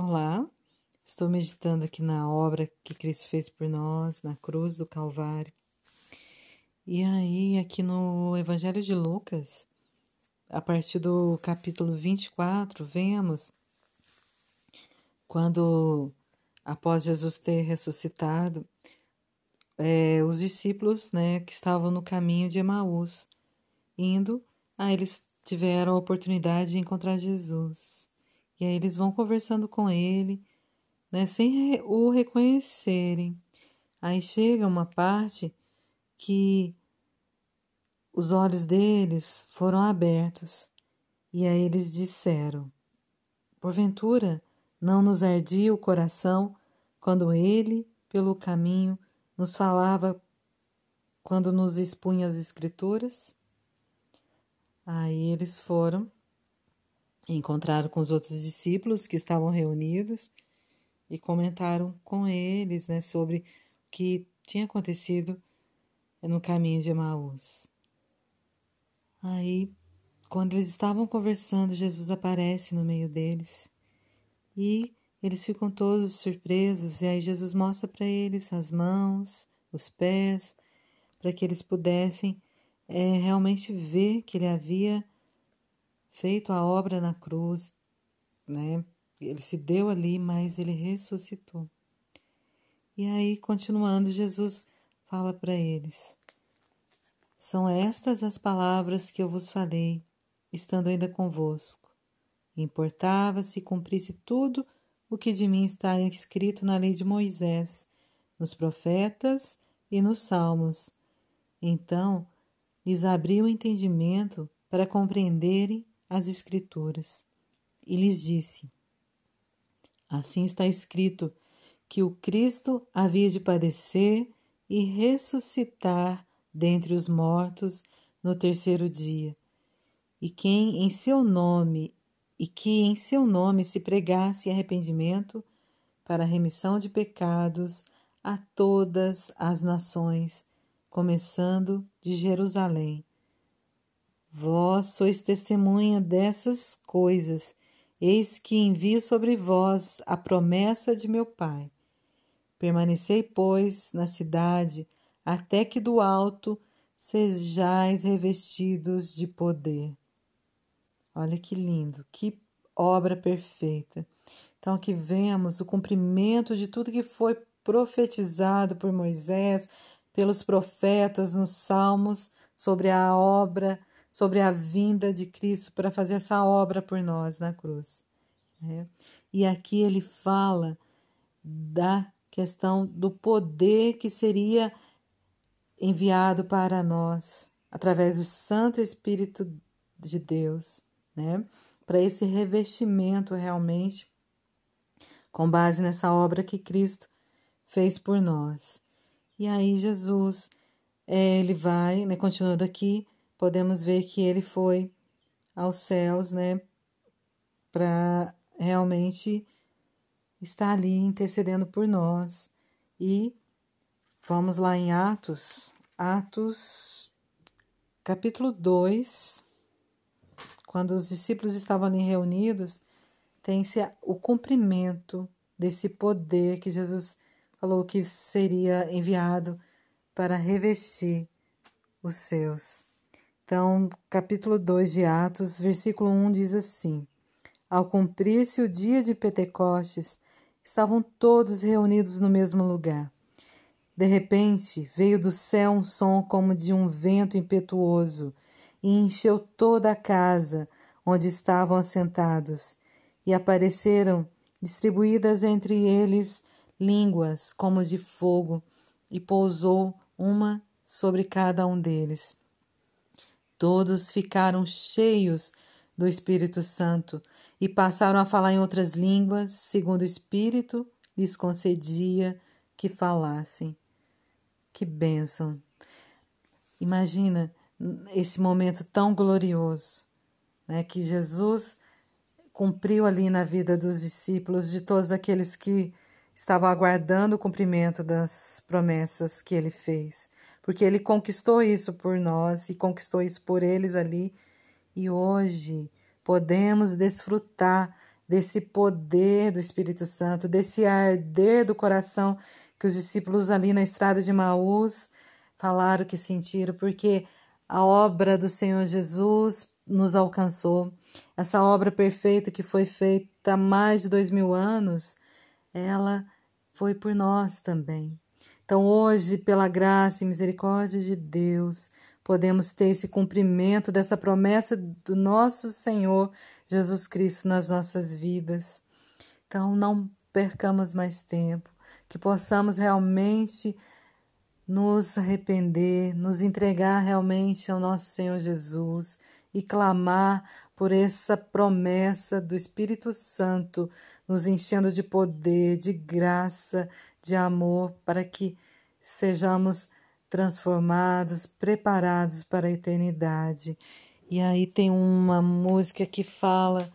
Olá, estou meditando aqui na obra que Cristo fez por nós, na cruz do Calvário. E aí, aqui no Evangelho de Lucas, a partir do capítulo 24, vemos quando, após Jesus ter ressuscitado, é, os discípulos né, que estavam no caminho de Emaús, indo, aí eles tiveram a oportunidade de encontrar Jesus. E aí eles vão conversando com ele, né, sem o reconhecerem. Aí chega uma parte que os olhos deles foram abertos. E aí eles disseram: Porventura não nos ardia o coração quando ele, pelo caminho, nos falava quando nos expunha as Escrituras? Aí eles foram encontraram com os outros discípulos que estavam reunidos e comentaram com eles né, sobre o que tinha acontecido no caminho de Emaús. Aí, quando eles estavam conversando, Jesus aparece no meio deles e eles ficam todos surpresos. E aí, Jesus mostra para eles as mãos, os pés, para que eles pudessem é, realmente ver que ele havia feito a obra na cruz, né? Ele se deu ali, mas ele ressuscitou. E aí, continuando, Jesus fala para eles: São estas as palavras que eu vos falei, estando ainda convosco. Importava se cumprisse tudo o que de mim está escrito na lei de Moisés, nos profetas e nos salmos. Então lhes abriu o entendimento para compreenderem as Escrituras e lhes disse: Assim está escrito que o Cristo havia de padecer e ressuscitar dentre os mortos no terceiro dia, e quem em seu nome e que em seu nome se pregasse arrependimento para a remissão de pecados a todas as nações, começando de Jerusalém. Vós sois testemunha dessas coisas. Eis que envio sobre vós a promessa de meu Pai. Permanecei, pois, na cidade, até que do alto sejais revestidos de poder. Olha que lindo, que obra perfeita. Então, aqui vemos o cumprimento de tudo que foi profetizado por Moisés, pelos profetas nos Salmos, sobre a obra sobre a vinda de Cristo para fazer essa obra por nós na cruz. Né? E aqui ele fala da questão do poder que seria enviado para nós através do Santo Espírito de Deus, né? Para esse revestimento realmente com base nessa obra que Cristo fez por nós. E aí Jesus, é, ele vai, né, continuando aqui, podemos ver que ele foi aos céus, né, para realmente estar ali intercedendo por nós. E vamos lá em Atos, Atos capítulo 2, quando os discípulos estavam ali reunidos, tem-se o cumprimento desse poder que Jesus falou que seria enviado para revestir os seus. Então, capítulo 2 de Atos, versículo 1 diz assim: Ao cumprir-se o dia de Pentecostes, estavam todos reunidos no mesmo lugar. De repente, veio do céu um som como de um vento impetuoso e encheu toda a casa onde estavam assentados, e apareceram distribuídas entre eles línguas como de fogo, e pousou uma sobre cada um deles. Todos ficaram cheios do Espírito Santo e passaram a falar em outras línguas, segundo o Espírito lhes concedia que falassem. Que bênção! Imagina esse momento tão glorioso, né, que Jesus cumpriu ali na vida dos discípulos, de todos aqueles que estavam aguardando o cumprimento das promessas que ele fez porque ele conquistou isso por nós e conquistou isso por eles ali. E hoje podemos desfrutar desse poder do Espírito Santo, desse arder do coração que os discípulos ali na estrada de Maús falaram que sentiram, porque a obra do Senhor Jesus nos alcançou. Essa obra perfeita que foi feita há mais de dois mil anos, ela foi por nós também. Então, hoje, pela graça e misericórdia de Deus, podemos ter esse cumprimento dessa promessa do nosso Senhor Jesus Cristo nas nossas vidas. Então, não percamos mais tempo, que possamos realmente nos arrepender, nos entregar realmente ao nosso Senhor Jesus e clamar por essa promessa do Espírito Santo nos enchendo de poder, de graça, de amor, para que sejamos transformados, preparados para a eternidade. E aí tem uma música que fala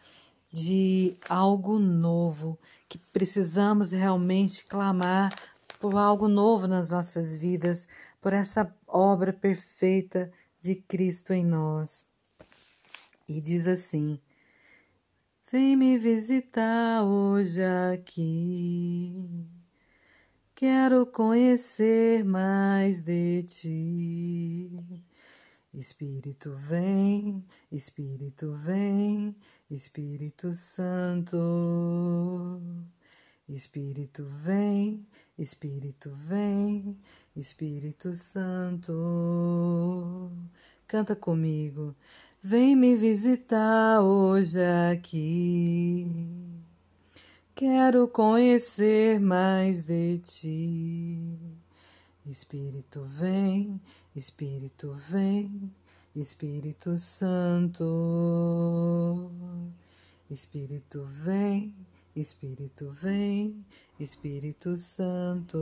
de algo novo, que precisamos realmente clamar por algo novo nas nossas vidas, por essa obra perfeita de Cristo em nós. E diz assim: Vem me visitar hoje aqui. Quero conhecer mais de ti. Espírito vem, Espírito vem, Espírito Santo. Espírito vem, Espírito vem, Espírito Santo. Canta comigo. Vem me visitar hoje aqui. Quero conhecer mais de ti. Espírito vem, Espírito vem, Espírito Santo. Espírito vem, Espírito vem, Espírito Santo.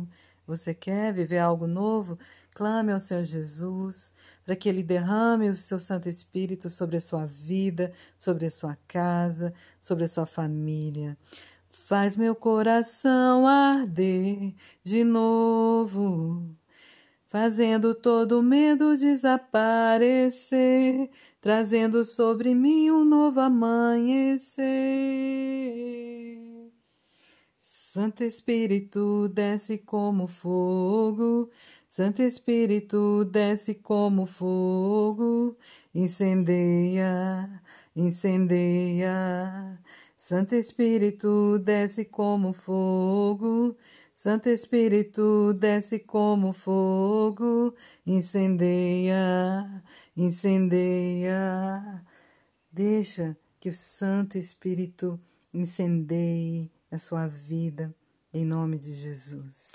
Você quer viver algo novo? Clame ao Senhor Jesus para que Ele derrame o seu Santo Espírito sobre a sua vida, sobre a sua casa, sobre a sua família. Faz meu coração arder de novo, fazendo todo medo desaparecer, trazendo sobre mim um novo amanhecer. Santo Espírito desce como fogo, Santo Espírito desce como fogo, incendeia, incendeia. Santo Espírito desce como fogo, Santo Espírito desce como fogo, incendeia, incendeia. Deixa que o Santo Espírito incendeie a sua vida, em nome de Jesus.